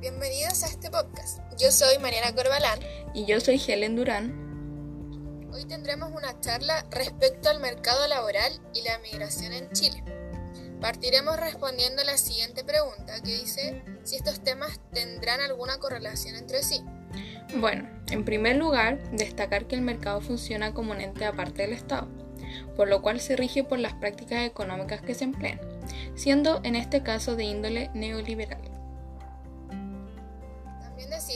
Bienvenidos a este podcast. Yo soy Mariana Corbalán. Y yo soy Helen Durán. Hoy tendremos una charla respecto al mercado laboral y la migración en Chile. Partiremos respondiendo la siguiente pregunta que dice si estos temas tendrán alguna correlación entre sí. Bueno, en primer lugar, destacar que el mercado funciona como un ente aparte del Estado, por lo cual se rige por las prácticas económicas que se emplean, siendo en este caso de índole neoliberal.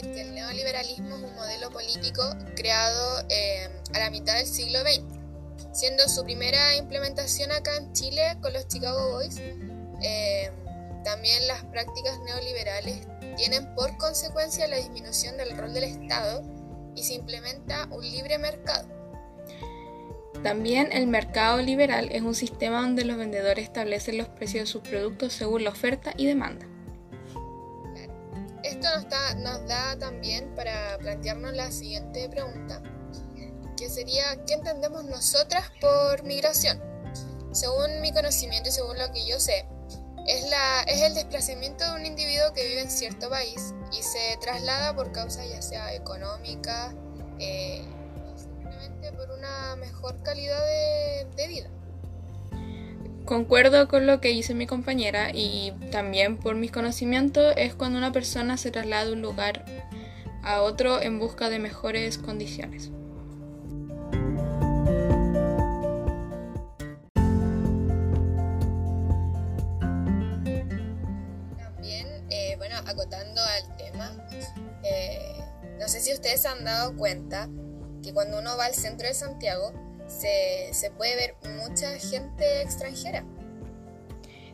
Que el neoliberalismo es un modelo político creado eh, a la mitad del siglo XX, siendo su primera implementación acá en Chile con los Chicago Boys. Eh, también las prácticas neoliberales tienen por consecuencia la disminución del rol del Estado y se implementa un libre mercado. También el mercado liberal es un sistema donde los vendedores establecen los precios de sus productos según la oferta y demanda. Esto nos, da también para plantearnos la siguiente pregunta, que sería, ¿qué entendemos nosotras por migración? Según mi conocimiento y según lo que yo sé, es, la, es el desplazamiento de un individuo que vive en cierto país y se traslada por causas ya sea económica eh, o simplemente por una mejor calidad de, vida. Concuerdo con lo que dice mi compañera y también por mis conocimientos es cuando una persona se traslada de un lugar a otro en busca de mejores condiciones. acotando al tema, eh, no sé si ustedes han dado cuenta que cuando uno va al centro de Santiago se, se puede ver mucha gente extranjera.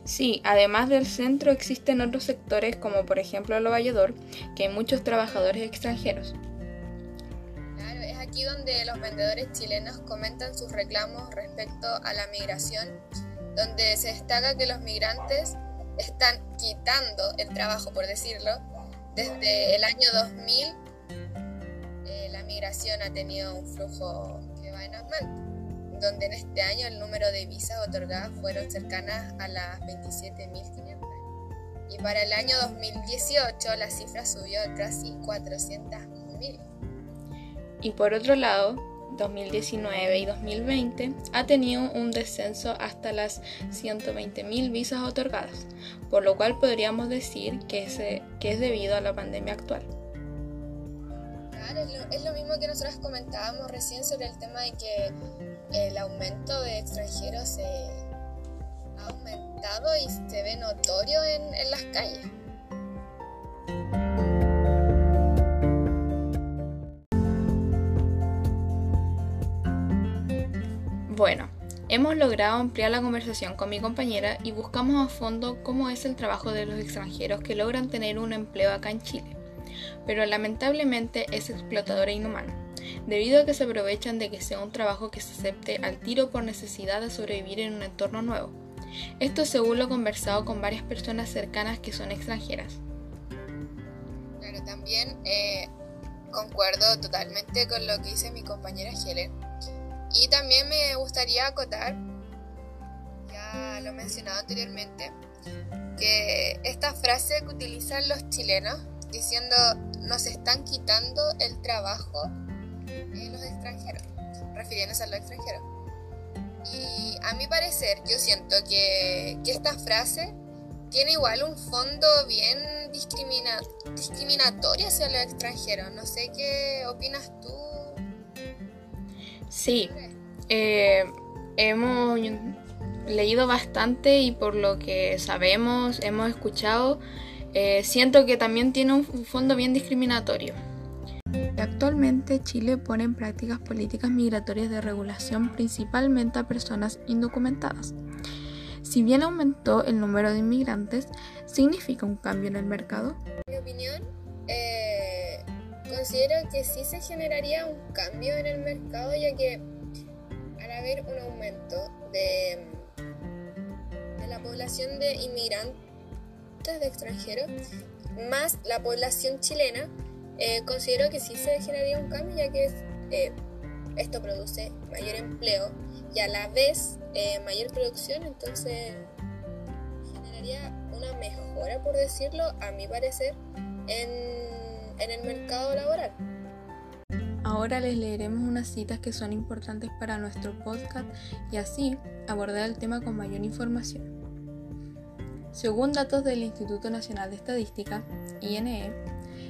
Sí, además del centro existen otros sectores como por ejemplo el Vallador, que hay muchos trabajadores extranjeros. Claro, es aquí donde los vendedores chilenos comentan sus reclamos respecto a la migración, donde se destaca que los migrantes están quitando el trabajo, por decirlo. Desde el año 2000, eh, la migración ha tenido un flujo donde en este año el número de visas otorgadas fueron cercanas a las 27.500. Y para el año 2018 la cifra subió a casi 400.000. Y por otro lado, 2019 y 2020 ha tenido un descenso hasta las 120.000 visas otorgadas, por lo cual podríamos decir que, que es debido a la pandemia actual. Es lo, mismo que nosotros comentábamos recién sobre el tema de que el aumento de extranjeros se ha aumentado y se ve notorio en las calles. Bueno, hemos logrado ampliar la conversación con mi compañera y buscamos a fondo cómo es el trabajo de los extranjeros que logran tener un empleo acá en Chile. Pero lamentablemente es explotador e inhumano, debido a que se aprovechan de que sea un trabajo que se acepte al tiro por necesidad de sobrevivir en un entorno nuevo. Esto según lo conversado con varias personas cercanas que son extranjeras. Claro, también eh, concuerdo totalmente con lo que dice mi compañera Helen y también me gustaría acotar, ya lo mencionado anteriormente, que esta frase que utilizan los chilenos diciendo nos están quitando el trabajo en los extranjeros, refiriéndose a los extranjeros. Y a mi parecer, yo siento que, que esta frase tiene igual un fondo bien discrimina, discriminatorio hacia los extranjeros. No sé qué opinas tú Sí, eh, hemos leído bastante y por lo que sabemos, hemos escuchado, eh, siento que también tiene un fondo bien discriminatorio. Actualmente Chile pone en prácticas políticas migratorias de regulación principalmente a personas indocumentadas. Si bien aumentó el número de inmigrantes, ¿significa un cambio en el mercado? En mi opinión, eh, considero que sí se generaría un cambio en el mercado ya que al haber un aumento de, de la población de inmigrantes de extranjeros más la población chilena, eh, considero que sí se generaría un cambio ya que eh, esto produce mayor empleo y a la vez eh, mayor producción, entonces generaría una mejora, por decirlo, a mi parecer, en, en el mercado laboral. Ahora les leeremos unas citas que son importantes para nuestro podcast y así abordar el tema con mayor información. Según datos del Instituto Nacional de Estadística, INE,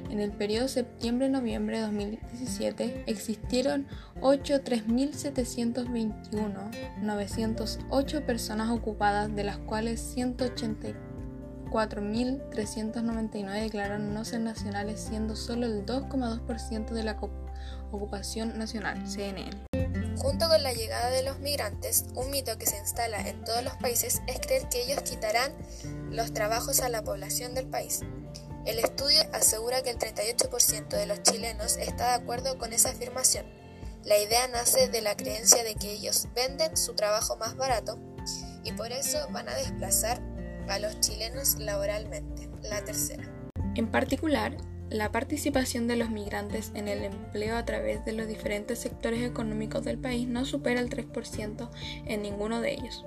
en el periodo septiembre-noviembre de 2017 existieron 83.721.908 personas ocupadas, de las cuales 184.399 declararon no ser nacionales, siendo solo el 2,2% de la ocupación nacional. Junto con la llegada de los migrantes, un mito que se instala en todos los países es creer que ellos quitarán los trabajos a la población del país. El estudio asegura que el 38% de los chilenos está de acuerdo con esa afirmación. La idea nace de la creencia de que ellos venden su trabajo más barato y por eso van a desplazar a los chilenos laboralmente. La tercera. En particular, la participación de los migrantes en el empleo a través de los diferentes sectores económicos del país no supera el 3% en ninguno de ellos.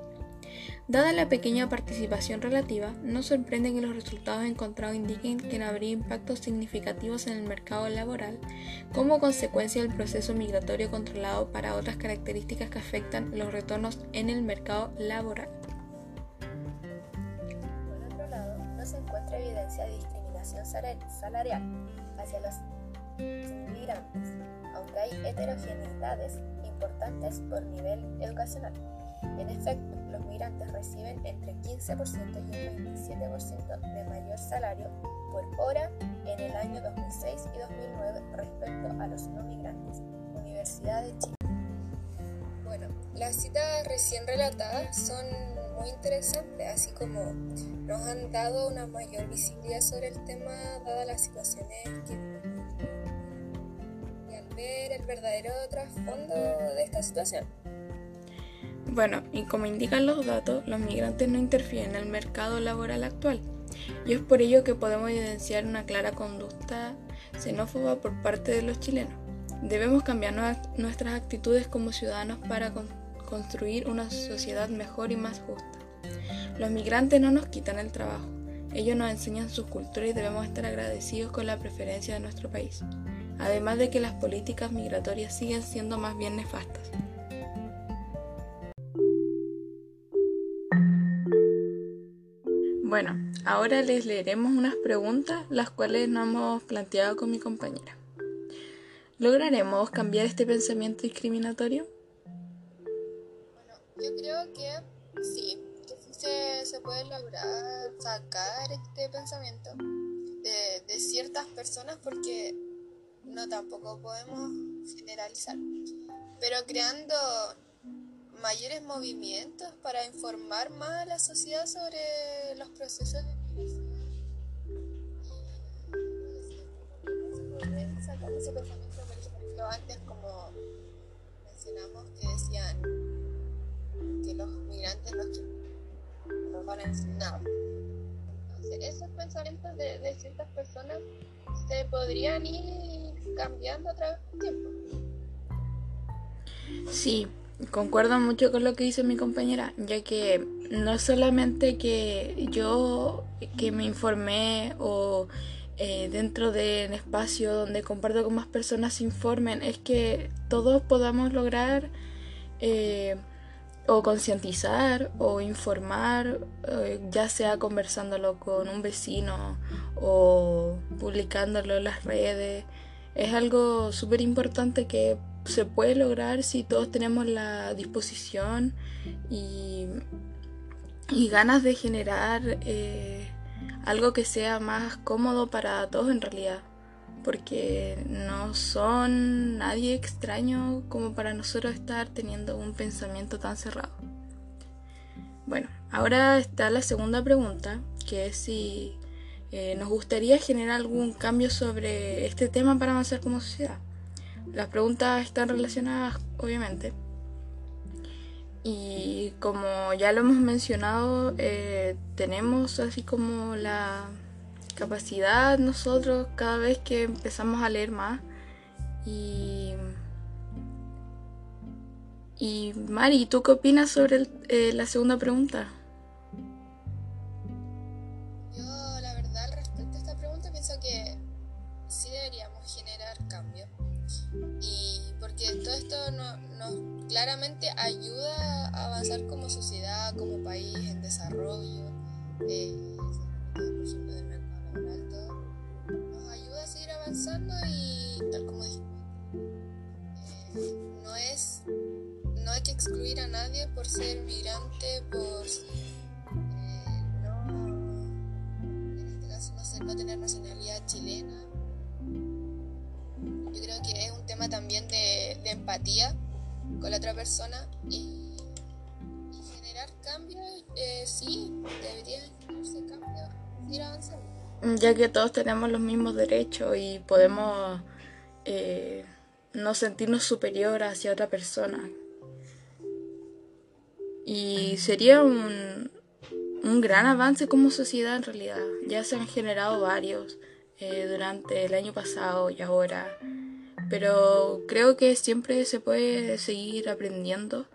Dada la pequeña participación relativa, no sorprende que los resultados encontrados indiquen que no habría impactos significativos en el mercado laboral como consecuencia del proceso migratorio controlado para otras características que afectan los retornos en el mercado laboral. Por otro lado, no se encuentra evidencia de salarial hacia los inmigrantes, aunque hay heterogeneidades importantes por nivel educacional. En efecto, los migrantes reciben entre 15% y un 27% de mayor salario por hora en el año 2006 y 2009 respecto a los no migrantes. Universidad de Chile. Bueno, las citas recién relatadas son muy interesantes, así como nos han dado una mayor visibilidad sobre el tema dadas las situaciones que y al ver el verdadero trasfondo de esta situación. Bueno, y como indican los datos, los migrantes no interfieren en el mercado laboral actual, y es por ello que podemos evidenciar una clara conducta xenófoba por parte de los chilenos. Debemos cambiar nuestras actitudes como ciudadanos para construir una sociedad mejor y más justa. Los migrantes no nos quitan el trabajo, ellos nos enseñan su cultura y debemos estar agradecidos con la preferencia de nuestro país, además de que las políticas migratorias siguen siendo más bien nefastas. Bueno, ahora les leeremos unas preguntas las cuales nos hemos planteado con mi compañera. ¿Lograremos cambiar este pensamiento discriminatorio? Yo creo que sí, se puede lograr sacar este pensamiento de, ciertas personas porque no tampoco podemos generalizar, pero creando mayores movimientos para informar más a la sociedad sobre los procesos de migración. Ese pensamiento, por antes que los migrantes nos no van a nada. Entonces, esos pensamientos de, ciertas personas se podrían ir cambiando a través del tiempo. Sí, concuerdo mucho con lo que dice mi compañera, ya que no solamente que yo que me informé o eh, dentro del espacio donde comparto con más personas se informen, es que todos podamos lograr eh, o concientizar o informar, eh, ya sea conversándolo con un vecino o publicándolo en las redes. Es algo súper importante que se puede lograr si todos tenemos la disposición y, y ganas de generar eh, algo que sea más cómodo para todos en realidad porque no son nadie extraño como para nosotros estar teniendo un pensamiento tan cerrado. Bueno, ahora está la segunda pregunta, que es si eh, nos gustaría generar algún cambio sobre este tema para avanzar como sociedad. Las preguntas están relacionadas, obviamente. Y como ya lo hemos mencionado, eh, tenemos así como la capacidad nosotros cada vez que empezamos a leer más. Y, y Mari, ¿tú qué opinas sobre eh, la segunda pregunta? Yo, la verdad, respecto a esta pregunta, pienso que sí deberíamos generar cambio. Y porque todo esto nos claramente ayuda a avanzar como sociedad, como país, en desarrollo, eh, avanzando y tal como dijimos, eh, no es no hay que excluir a nadie por ser migrante, por eh, no, en este caso no, ser, no tener nacionalidad chilena yo creo que es un tema también de, empatía con la otra persona y, generar cambios, eh, sí, debería generarse cambios, ir avanzando. Ya que todos tenemos los mismos derechos y podemos eh, no sentirnos superior hacia otra persona. Y sería un, un gran avance como sociedad en realidad. Ya se han generado varios eh, durante el año pasado y ahora pero creo que siempre se puede seguir aprendiendo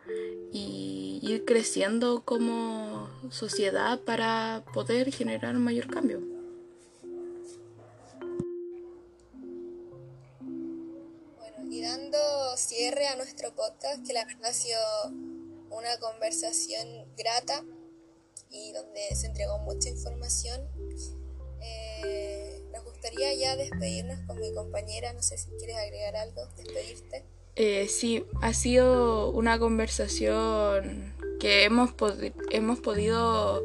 y ir creciendo como sociedad para poder generar un mayor cambio. Cierre a nuestro podcast, que la verdad ha sido una conversación grata y donde se entregó mucha información. Eh, gustaría ya despedirnos con mi compañera. No sé si quieres agregar algo, despedirte. Eh, sí, ha sido una conversación que hemos, hemos podido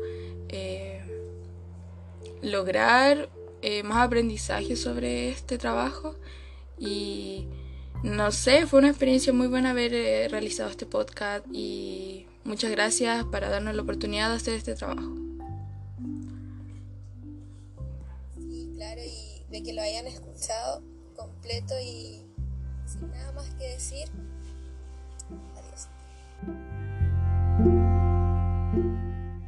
eh, lograr eh, más aprendizaje sobre este trabajo y no sé, fue una experiencia muy buena haber eh, realizado este podcast y muchas gracias para darnos la oportunidad de hacer este trabajo. de que lo hayan escuchado completo y sin nada más que decir.